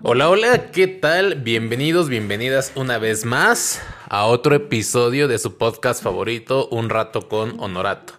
Hola, hola, ¿qué tal? Bienvenidos, bienvenidas una vez más a otro episodio de su podcast favorito, Un rato con Honorato.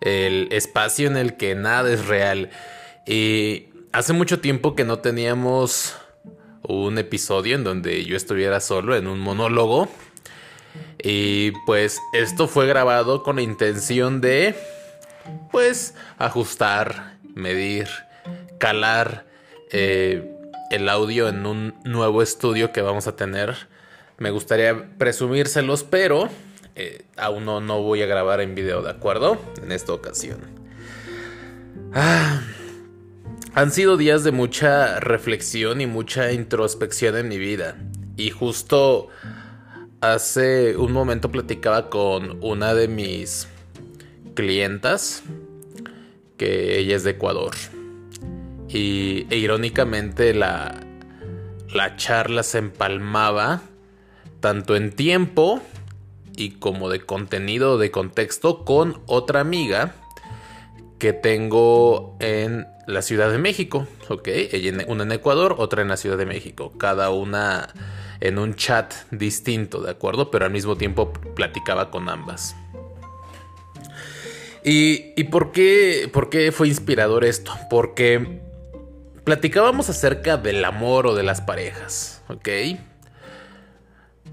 El espacio en el que nada es real. Y hace mucho tiempo que no teníamos un episodio en donde yo estuviera solo en un monólogo. Y pues esto fue grabado con la intención de, pues, ajustar, medir, calar. Eh, el audio en un nuevo estudio que vamos a tener. Me gustaría presumírselos, pero eh, aún no, no, voy a grabar en video, ¿de acuerdo? En esta ocasión. Ah, han sido días de mucha reflexión y mucha introspección en mi vida. Y justo hace un momento platicaba con una de mis clientas, que ella es de Ecuador. Y e irónicamente la, la charla se empalmaba tanto en tiempo y como de contenido de contexto con otra amiga que tengo en la Ciudad de México, ¿ok? Una en Ecuador, otra en la Ciudad de México, cada una en un chat distinto, ¿de acuerdo? Pero al mismo tiempo platicaba con ambas. ¿Y, y por, qué, por qué fue inspirador esto? Porque platicábamos acerca del amor o de las parejas, ¿ok?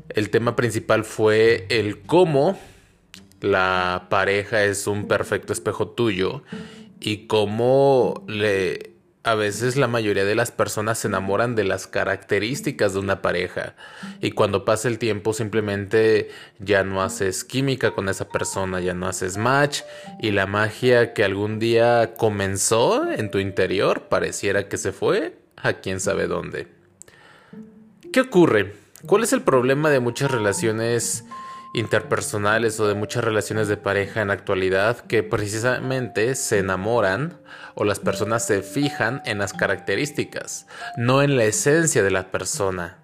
El tema principal fue el cómo la pareja es un perfecto espejo tuyo y cómo le a veces la mayoría de las personas se enamoran de las características de una pareja y cuando pasa el tiempo simplemente ya no haces química con esa persona, ya no haces match y la magia que algún día comenzó en tu interior pareciera que se fue a quién sabe dónde. ¿Qué ocurre? ¿Cuál es el problema de muchas relaciones interpersonales o de muchas relaciones de pareja en la actualidad que precisamente se enamoran o las personas se fijan en las características, no en la esencia de la persona.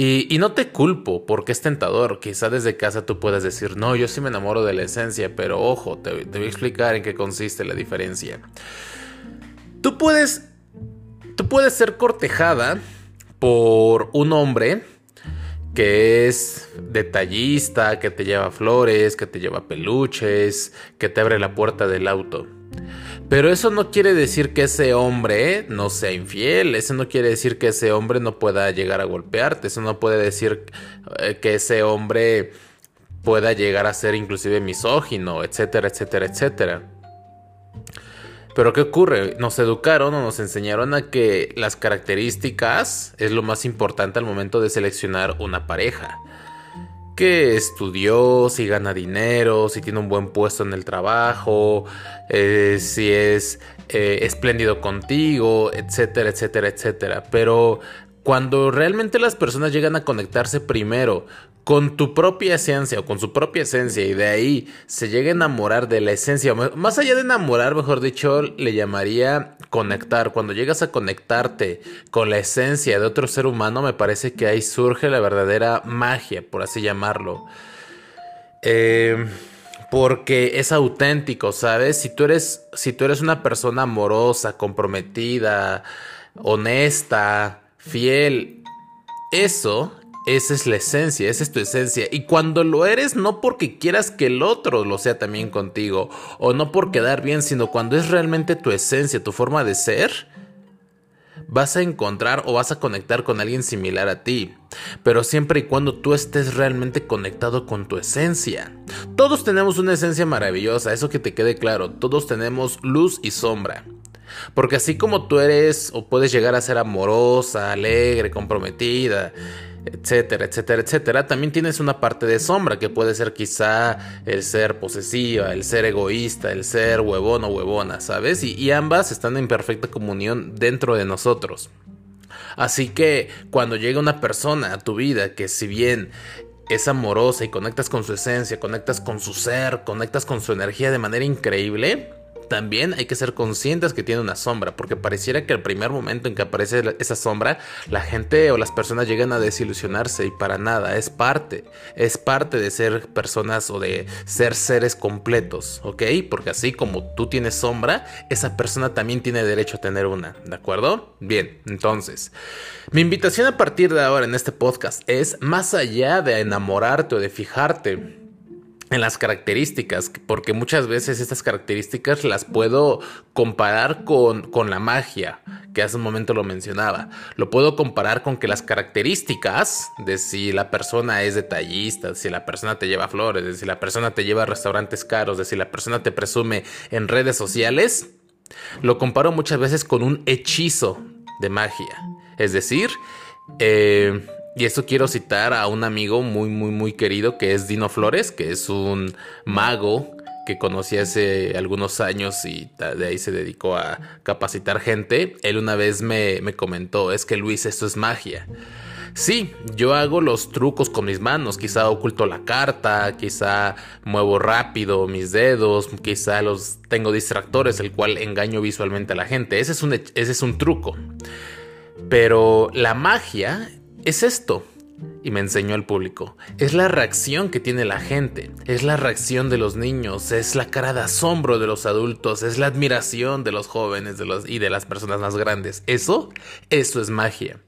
Y, no te culpo porque es tentador. Quizá desde casa tú puedas decir, no, yo sí me enamoro de la esencia, pero ojo, te, te voy a explicar en qué consiste la diferencia. Tú puedes, tú puedes ser cortejada por un hombre que es detallista, que te lleva flores, que te lleva peluches, que te abre la puerta del auto. Pero eso no quiere decir que ese hombre no sea infiel, eso no quiere decir que ese hombre no pueda llegar a golpearte, eso no puede decir eh, que ese hombre pueda llegar a ser inclusive misógino, etcétera, etcétera, etcétera. Pero ¿qué ocurre? Nos educaron o nos enseñaron a que las características es lo más importante al momento de seleccionar una pareja. Que estudió, si gana dinero, si tiene un buen puesto en el trabajo, eh, si es eh, espléndido contigo, etcétera, etcétera, etcétera. Pero cuando realmente las personas llegan a conectarse primero con tu propia esencia o con su propia esencia y de ahí se llega a enamorar de la esencia, más allá de enamorar, mejor dicho, le llamaría conectar. Cuando llegas a conectarte con la esencia de otro ser humano, me parece que ahí surge la verdadera magia, por así llamarlo. Eh, porque es auténtico, ¿sabes? Si tú eres, si tú eres una persona amorosa, comprometida, honesta, fiel, eso esa es la esencia, esa es tu esencia. Y cuando lo eres, no porque quieras que el otro lo sea también contigo, o no por quedar bien, sino cuando es realmente tu esencia, tu forma de ser, vas a encontrar o vas a conectar con alguien similar a ti. Pero siempre y cuando tú estés realmente conectado con tu esencia. Todos tenemos una esencia maravillosa, eso que te quede claro. Todos tenemos luz y sombra. Porque así como tú eres o puedes llegar a ser amorosa, alegre, comprometida, etcétera, etcétera, etcétera, también tienes una parte de sombra que puede ser quizá el ser posesiva, el ser egoísta, el ser huevón o huevona, ¿sabes? Y, ambas están en perfecta comunión dentro de nosotros. Así que cuando llega una persona a tu vida que si bien es amorosa y conectas con su esencia, conectas con su ser, conectas con su energía de manera increíble, también hay que ser conscientes que tiene una sombra, porque pareciera que el primer momento en que aparece esa sombra, la gente o las personas llegan a desilusionarse y para nada, es parte, es parte de ser personas o de ser seres completos, ¿ok? Porque así como tú tienes sombra, esa persona también tiene derecho a tener una, ¿de acuerdo? Bien, entonces, mi invitación a partir de ahora en este podcast es, más allá de enamorarte o de fijarte, en las características, porque muchas veces estas características las puedo comparar con, con, la magia, que hace un momento lo mencionaba. Lo puedo comparar con que las características de si la persona es detallista, de si la persona te lleva flores, de si la persona te lleva restaurantes caros, de si la persona te presume en redes sociales, lo comparo muchas veces con un hechizo de magia. Es decir, eh, y esto quiero citar a un amigo muy, muy, muy querido que es Dino Flores, que es un mago que conocí hace algunos años y de ahí se dedicó a capacitar gente. Él una vez me, me comentó, es que Luis, esto es magia. Sí, yo hago los trucos con mis manos, quizá oculto la carta, quizá muevo rápido mis dedos, quizá los tengo distractores, el cual engaño visualmente a la gente. Ese es un, ese es un truco. Pero la magia es esto. Y me enseñó al público. Es la reacción que tiene la gente, es la reacción de los niños, es la cara de asombro de los adultos, es la admiración de los jóvenes y de las personas más grandes. Eso, eso es magia.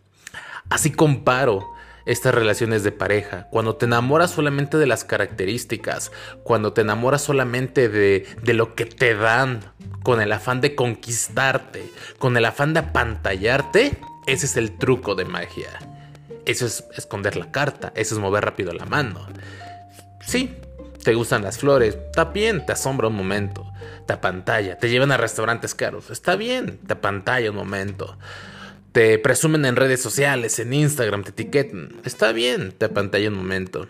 Así comparo estas relaciones de pareja, cuando te enamoras solamente de las características, cuando te enamoras solamente de, de, lo que te dan, con el afán de conquistarte, con el afán de apantallarte, ese es el truco de magia. Eso es esconder la carta, eso es mover rápido la mano. Sí, te gustan las flores, está bien, te asombra un momento, te apantalla, te llevan a restaurantes caros, está bien, te apantalla un momento. Te presumen en redes sociales, en Instagram, te etiquetan, está bien, te apantalla un momento.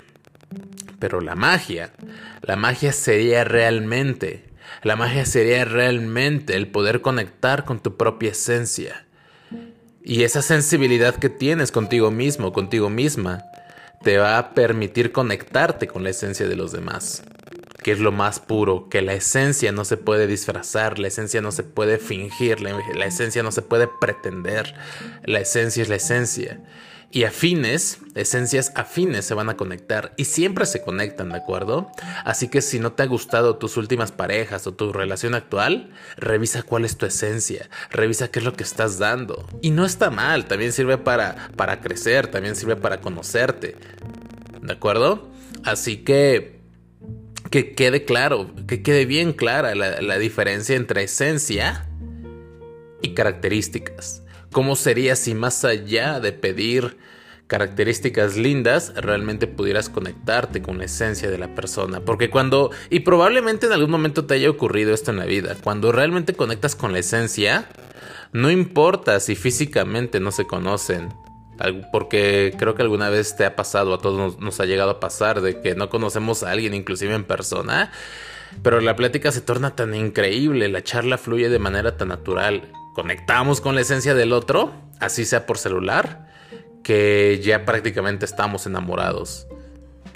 Pero la magia, la magia sería realmente, la magia sería realmente el poder conectar con tu propia esencia y esa sensibilidad que tienes contigo mismo, contigo misma, te va a permitir conectarte con la esencia de los demás, que es lo más puro, que la esencia no se puede disfrazar, la esencia no se puede fingir, la, esencia no se puede pretender, la esencia es la esencia y afines, esencias afines se van a conectar y siempre se conectan, ¿de acuerdo? Así que si no te ha gustado tus últimas parejas o tu relación actual, revisa cuál es tu esencia, revisa qué es lo que estás dando. Y no está mal, también sirve para, para crecer, también sirve para conocerte, ¿de acuerdo? Así que que quede claro, que quede bien clara la, la diferencia entre esencia y características. ¿Cómo sería si más allá de pedir características lindas, realmente pudieras conectarte con la esencia de la persona? Porque cuando, y probablemente en algún momento te haya ocurrido esto en la vida, cuando realmente conectas con la esencia, no importa si físicamente no se conocen, porque creo que alguna vez te ha pasado, a todos nos, ha llegado a pasar, de que no conocemos a alguien inclusive en persona, pero la plática se torna tan increíble, la charla fluye de manera tan natural conectamos con la esencia del otro, así sea por celular, que ya prácticamente estamos enamorados.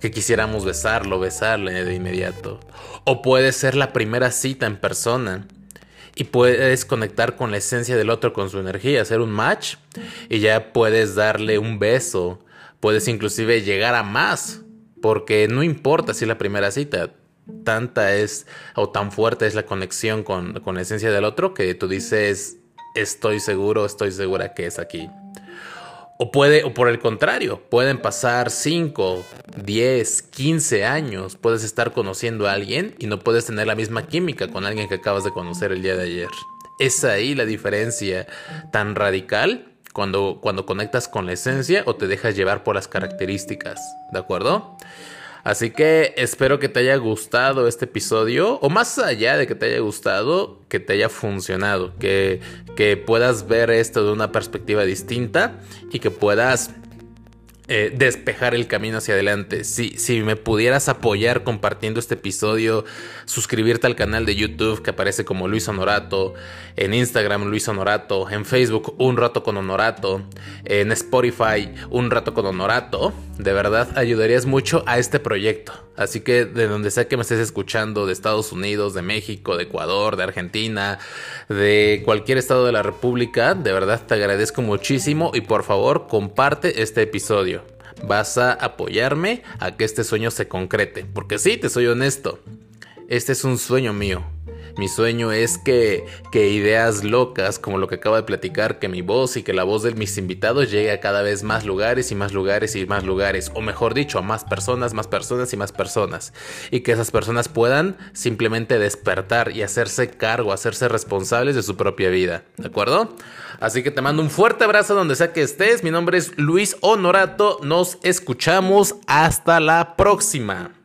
Que quisiéramos besarlo, besarle de inmediato. O puede ser la primera cita en persona. Y puedes conectar con la esencia del otro, con su energía, hacer un match. Y ya puedes darle un beso. Puedes inclusive llegar a más. Porque no importa si es la primera cita tanta es o tan fuerte es la conexión con, con, la esencia del otro que tú dices estoy seguro, estoy segura que es aquí. O puede, o por el contrario, pueden pasar 5, 10, 15 años, puedes estar conociendo a alguien y no puedes tener la misma química con alguien que acabas de conocer el día de ayer. Es ahí la diferencia tan radical cuando, cuando conectas con la esencia o te dejas llevar por las características, ¿de acuerdo? Así que espero que te haya gustado este episodio, o más allá de que te haya gustado, que te haya funcionado, que, que puedas ver esto de una perspectiva distinta y que puedas eh, despejar el camino hacia adelante. Si, si me pudieras apoyar compartiendo este episodio, suscribirte al canal de YouTube que aparece como Luis Honorato, en Instagram Luis Honorato, en Facebook Un Rato con Honorato, en Spotify Un Rato con Honorato, de verdad ayudarías mucho a este proyecto. Así que de donde sea que me estés escuchando, de Estados Unidos, de México, de Ecuador, de Argentina, de cualquier estado de la República, de verdad te agradezco muchísimo y por favor comparte este episodio. Vas a apoyarme a que este sueño se concrete, porque sí, te soy honesto, este es un sueño mío. Mi sueño es que, ideas locas, como lo que acabo de platicar, que mi voz y que la voz de mis invitados llegue a cada vez más lugares y más lugares y más lugares, o mejor dicho, a más personas, más personas y más personas. Y que esas personas puedan simplemente despertar y hacerse cargo, hacerse responsables de su propia vida. ¿De acuerdo? Así que te mando un fuerte abrazo donde sea que estés. Mi nombre es Luis Honorato. Nos escuchamos. Hasta la próxima.